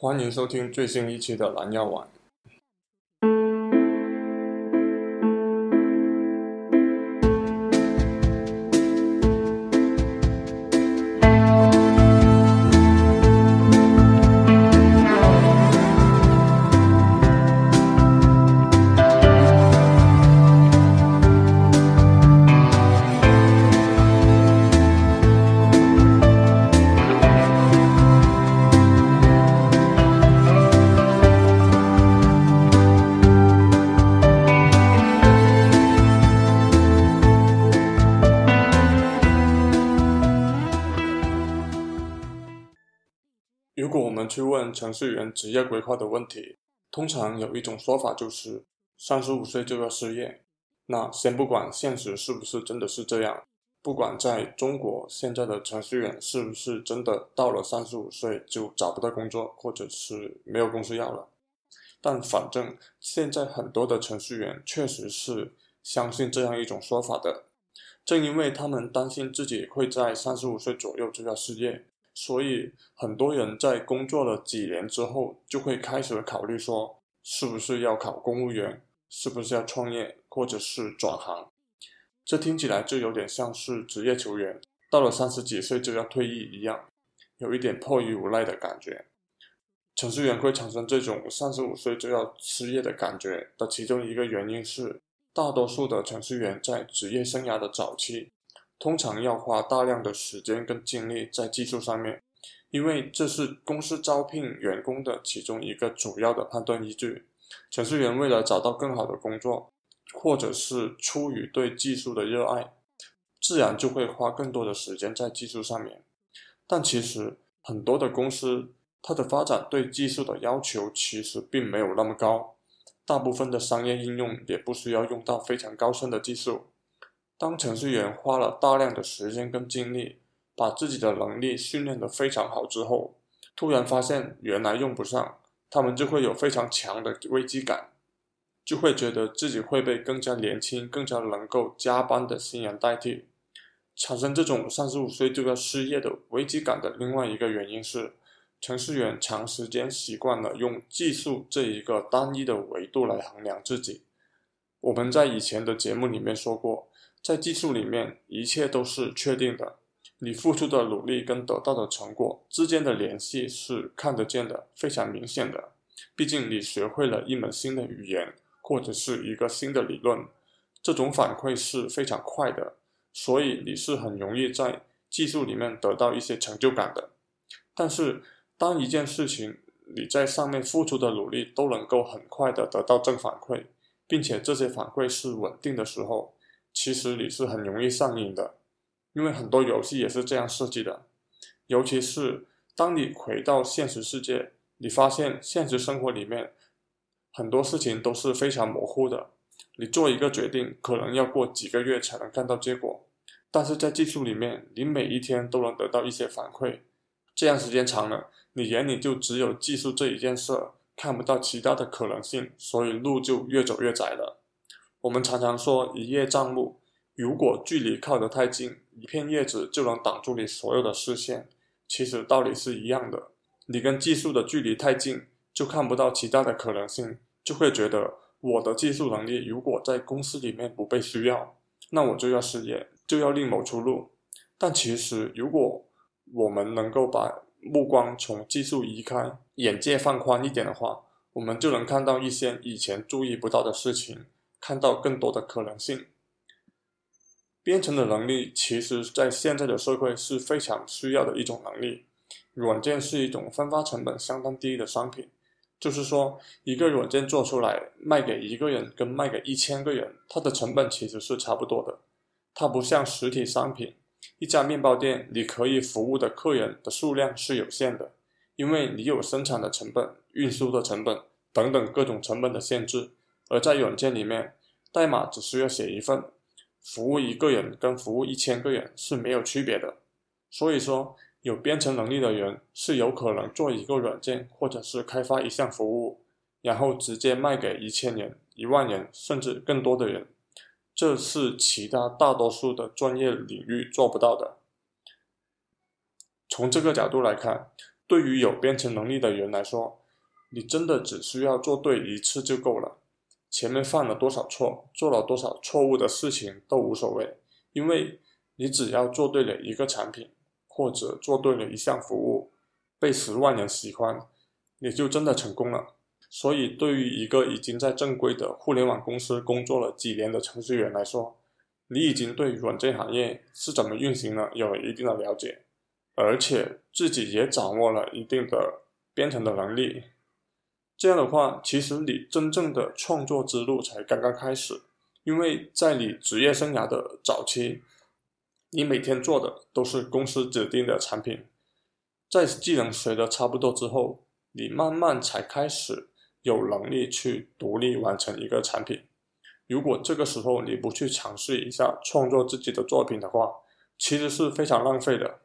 欢迎收听最新一期的蓝药丸。去问程序员职业规划的问题，通常有一种说法就是三十五岁就要失业。那先不管现实是不是真的是这样，不管在中国现在的程序员是不是真的到了三十五岁就找不到工作，或者是没有公司要了，但反正现在很多的程序员确实是相信这样一种说法的。正因为他们担心自己会在三十五岁左右就要失业。所以，很多人在工作了几年之后，就会开始考虑说，是不是要考公务员，是不是要创业，或者是转行。这听起来就有点像是职业球员到了三十几岁就要退役一样，有一点迫于无奈的感觉。程序员会产生这种三十五岁就要失业的感觉的其中一个原因是，大多数的程序员在职业生涯的早期。通常要花大量的时间跟精力在技术上面，因为这是公司招聘员工的其中一个主要的判断依据。程序员为了找到更好的工作，或者是出于对技术的热爱，自然就会花更多的时间在技术上面。但其实很多的公司，它的发展对技术的要求其实并没有那么高，大部分的商业应用也不需要用到非常高深的技术。当程序员花了大量的时间跟精力，把自己的能力训练得非常好之后，突然发现原来用不上，他们就会有非常强的危机感，就会觉得自己会被更加年轻、更加能够加班的新人代替。产生这种三十五岁就要失业的危机感的另外一个原因是，程序员长时间习惯了用技术这一个单一的维度来衡量自己。我们在以前的节目里面说过。在技术里面，一切都是确定的。你付出的努力跟得到的成果之间的联系是看得见的，非常明显的。毕竟你学会了一门新的语言，或者是一个新的理论，这种反馈是非常快的，所以你是很容易在技术里面得到一些成就感的。但是，当一件事情你在上面付出的努力都能够很快的得到正反馈，并且这些反馈是稳定的时候，其实你是很容易上瘾的，因为很多游戏也是这样设计的。尤其是当你回到现实世界，你发现现实生活里面很多事情都是非常模糊的。你做一个决定，可能要过几个月才能看到结果，但是在技术里面，你每一天都能得到一些反馈。这样时间长了，你眼里就只有技术这一件事，看不到其他的可能性，所以路就越走越窄了。我们常常说一叶障目，如果距离靠得太近，一片叶子就能挡住你所有的视线。其实道理是一样的，你跟技术的距离太近，就看不到其他的可能性，就会觉得我的技术能力如果在公司里面不被需要，那我就要失业，就要另谋出路。但其实，如果我们能够把目光从技术移开，眼界放宽一点的话，我们就能看到一些以前注意不到的事情。看到更多的可能性。编程的能力，其实在现在的社会是非常需要的一种能力。软件是一种分发成本相当低的商品，就是说，一个软件做出来卖给一个人跟卖给一千个人，它的成本其实是差不多的。它不像实体商品，一家面包店你可以服务的客人的数量是有限的，因为你有生产的成本、运输的成本等等各种成本的限制。而在软件里面，代码只需要写一份，服务一个人跟服务一千个人是没有区别的。所以说，有编程能力的人是有可能做一个软件，或者是开发一项服务，然后直接卖给一千人、一万人，甚至更多的人。这是其他大多数的专业领域做不到的。从这个角度来看，对于有编程能力的人来说，你真的只需要做对一次就够了。前面犯了多少错，做了多少错误的事情都无所谓，因为你只要做对了一个产品，或者做对了一项服务，被十万人喜欢，你就真的成功了。所以，对于一个已经在正规的互联网公司工作了几年的程序员来说，你已经对软件行业是怎么运行的有了一定的了解，而且自己也掌握了一定的编程的能力。这样的话，其实你真正的创作之路才刚刚开始，因为在你职业生涯的早期，你每天做的都是公司指定的产品，在技能学的差不多之后，你慢慢才开始有能力去独立完成一个产品。如果这个时候你不去尝试一下创作自己的作品的话，其实是非常浪费的，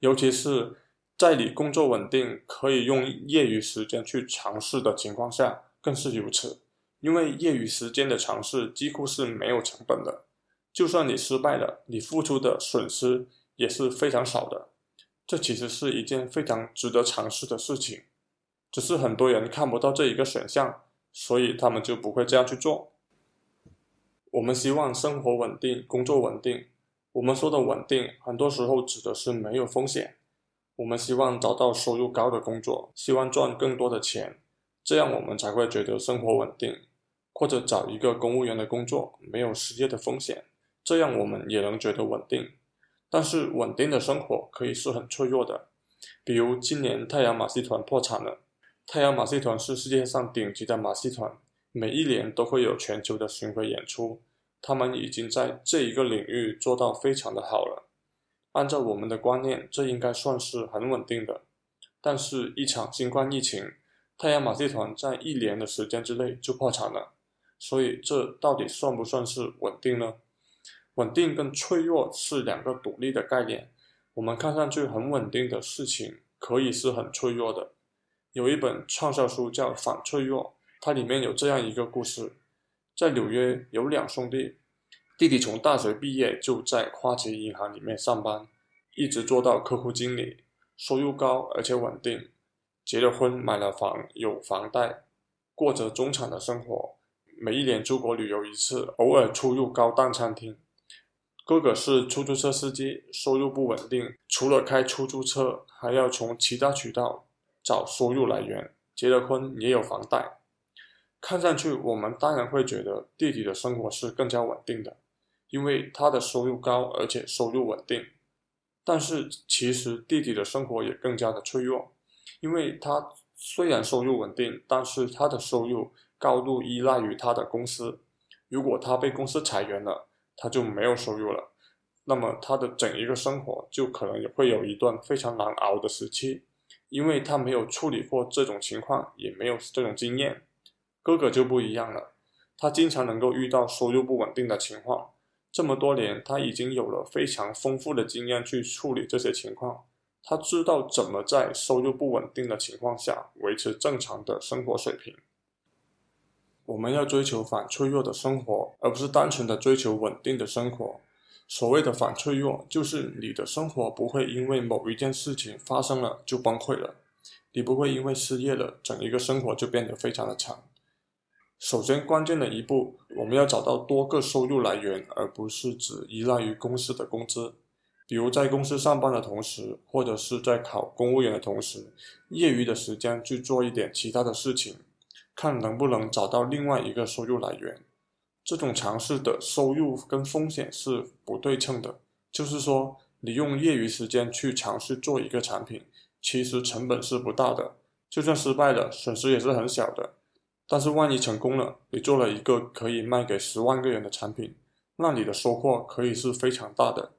尤其是。在你工作稳定，可以用业余时间去尝试的情况下，更是如此。因为业余时间的尝试几乎是没有成本的，就算你失败了，你付出的损失也是非常少的。这其实是一件非常值得尝试的事情，只是很多人看不到这一个选项，所以他们就不会这样去做。我们希望生活稳定，工作稳定。我们说的稳定，很多时候指的是没有风险。我们希望找到收入高的工作，希望赚更多的钱，这样我们才会觉得生活稳定。或者找一个公务员的工作，没有失业的风险，这样我们也能觉得稳定。但是稳定的生活可以是很脆弱的，比如今年太阳马戏团破产了。太阳马戏团是世界上顶级的马戏团，每一年都会有全球的巡回演出，他们已经在这一个领域做到非常的好了。按照我们的观念，这应该算是很稳定的。但是，一场新冠疫情，太阳马戏团在一年的时间之内就破产了。所以，这到底算不算是稳定呢？稳定跟脆弱是两个独立的概念。我们看上去很稳定的事情，可以是很脆弱的。有一本畅销书叫《反脆弱》，它里面有这样一个故事：在纽约有两兄弟。弟弟从大学毕业就在花旗银行里面上班，一直做到客户经理，收入高而且稳定。结了婚，买了房，有房贷，过着中产的生活。每一年出国旅游一次，偶尔出入高档餐厅。哥哥是出租车司机，收入不稳定，除了开出租车，还要从其他渠道找收入来源。结了婚，也有房贷。看上去，我们当然会觉得弟弟的生活是更加稳定的。因为他的收入高，而且收入稳定，但是其实弟弟的生活也更加的脆弱，因为他虽然收入稳定，但是他的收入高度依赖于他的公司，如果他被公司裁员了，他就没有收入了，那么他的整一个生活就可能也会有一段非常难熬的时期，因为他没有处理过这种情况，也没有这种经验。哥哥就不一样了，他经常能够遇到收入不稳定的情况。这么多年，他已经有了非常丰富的经验去处理这些情况。他知道怎么在收入不稳定的情况下维持正常的生活水平。我们要追求反脆弱的生活，而不是单纯的追求稳定的生活。所谓的反脆弱，就是你的生活不会因为某一件事情发生了就崩溃了，你不会因为失业了，整一个生活就变得非常的惨。首先，关键的一步，我们要找到多个收入来源，而不是只依赖于公司的工资。比如在公司上班的同时，或者是在考公务员的同时，业余的时间去做一点其他的事情，看能不能找到另外一个收入来源。这种尝试的收入跟风险是不对称的，就是说，你用业余时间去尝试做一个产品，其实成本是不大的，就算失败了，损失也是很小的。但是万一成功了，你做了一个可以卖给十万个人的产品，那你的收获可以是非常大的。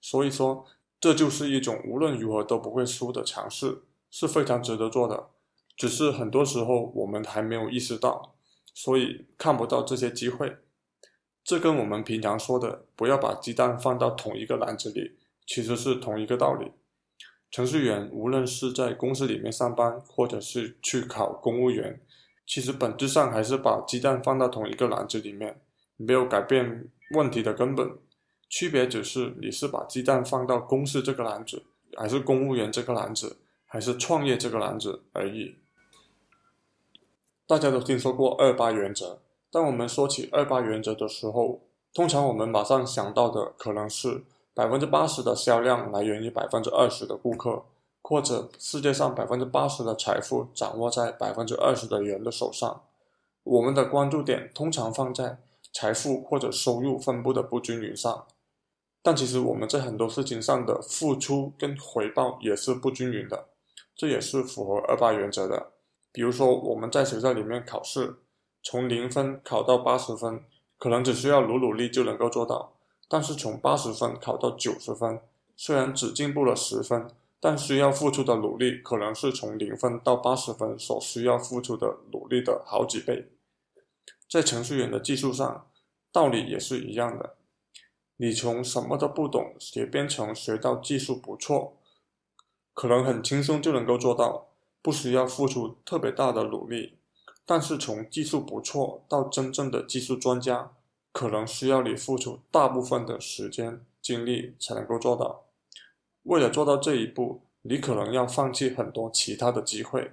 所以说，这就是一种无论如何都不会输的尝试，是非常值得做的。只是很多时候我们还没有意识到，所以看不到这些机会。这跟我们平常说的“不要把鸡蛋放到同一个篮子里”，其实是同一个道理。程序员无论是在公司里面上班，或者是去考公务员。其实本质上还是把鸡蛋放到同一个篮子里面，没有改变问题的根本，区别只是你是把鸡蛋放到公司这个篮子，还是公务员这个篮子，还是创业这个篮子而已。大家都听说过二八原则，当我们说起二八原则的时候，通常我们马上想到的可能是百分之八十的销量来源于百分之二十的顾客，或者世界上百分之八十的财富掌握在百分之二十的人的手上。我们的关注点通常放在财富或者收入分布的不均匀上，但其实我们在很多事情上的付出跟回报也是不均匀的，这也是符合二八原则的。比如说，我们在学校里面考试，从零分考到八十分，可能只需要努努力就能够做到；但是从八十分考到九十分，虽然只进步了十分，但需要付出的努力可能是从零分到八十分所需要付出的努力的好几倍。在程序员的技术上，道理也是一样的。你从什么都不懂，学编程学到技术不错，可能很轻松就能够做到。不需要付出特别大的努力，但是从技术不错到真正的技术专家，可能需要你付出大部分的时间精力才能够做到。为了做到这一步，你可能要放弃很多其他的机会，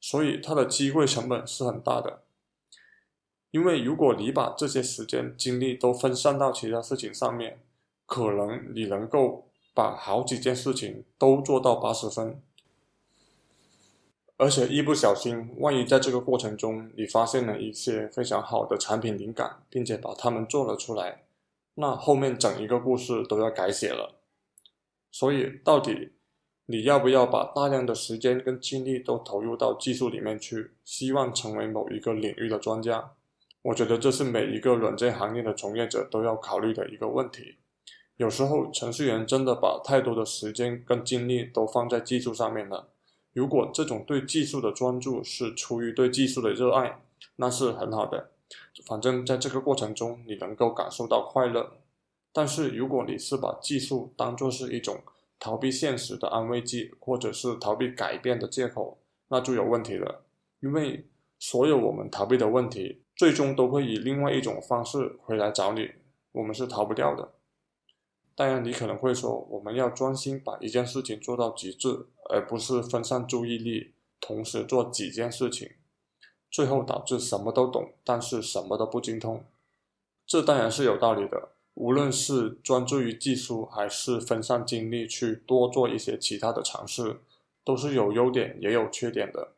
所以它的机会成本是很大的。因为如果你把这些时间精力都分散到其他事情上面，可能你能够把好几件事情都做到八十分。而且一不小心，万一在这个过程中你发现了一些非常好的产品灵感，并且把它们做了出来，那后面整一个故事都要改写了。所以，到底你要不要把大量的时间跟精力都投入到技术里面去，希望成为某一个领域的专家？我觉得这是每一个软件行业的从业者都要考虑的一个问题。有时候，程序员真的把太多的时间跟精力都放在技术上面了。如果这种对技术的专注是出于对技术的热爱，那是很好的。反正在这个过程中，你能够感受到快乐。但是如果你是把技术当作是一种逃避现实的安慰剂，或者是逃避改变的借口，那就有问题了。因为所有我们逃避的问题，最终都会以另外一种方式回来找你，我们是逃不掉的。当然，你可能会说，我们要专心把一件事情做到极致，而不是分散注意力，同时做几件事情，最后导致什么都懂，但是什么都不精通。这当然是有道理的。无论是专注于技术，还是分散精力去多做一些其他的尝试，都是有优点也有缺点的。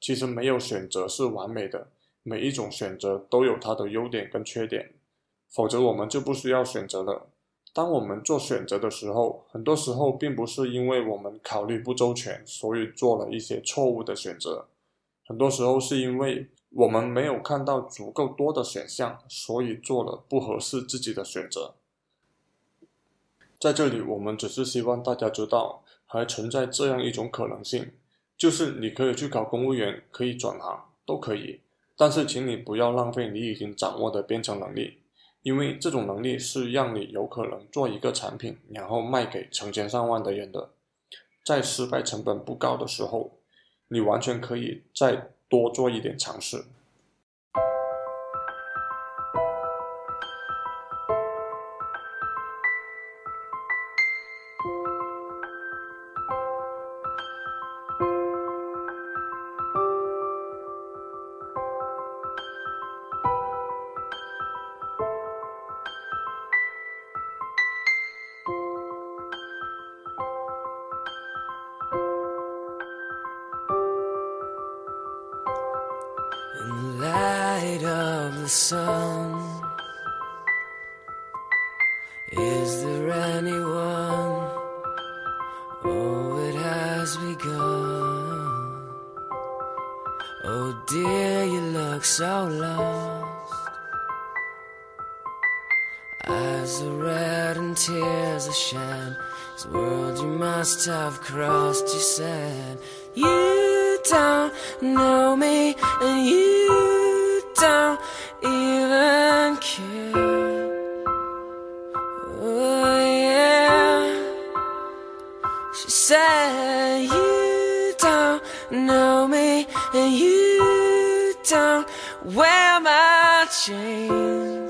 其实没有选择是完美的，每一种选择都有它的优点跟缺点，否则我们就不需要选择了。当我们做选择的时候，很多时候并不是因为我们考虑不周全，所以做了一些错误的选择。很多时候是因为我们没有看到足够多的选项，所以做了不合适自己的选择。在这里，我们只是希望大家知道，还存在这样一种可能性，就是你可以去考公务员，可以转行，都可以。但是，请你不要浪费你已经掌握的编程能力。因为这种能力是让你有可能做一个产品，然后卖给成千上万的人的，在失败成本不高的时候，你完全可以在多做一点尝试。The sun. Is there anyone? Oh, it has begun. Oh dear, you look so lost. Eyes are red and tears are shed. This world you must have crossed, you said. You don't know me, and you said, You don't know me, and you don't wear my chains.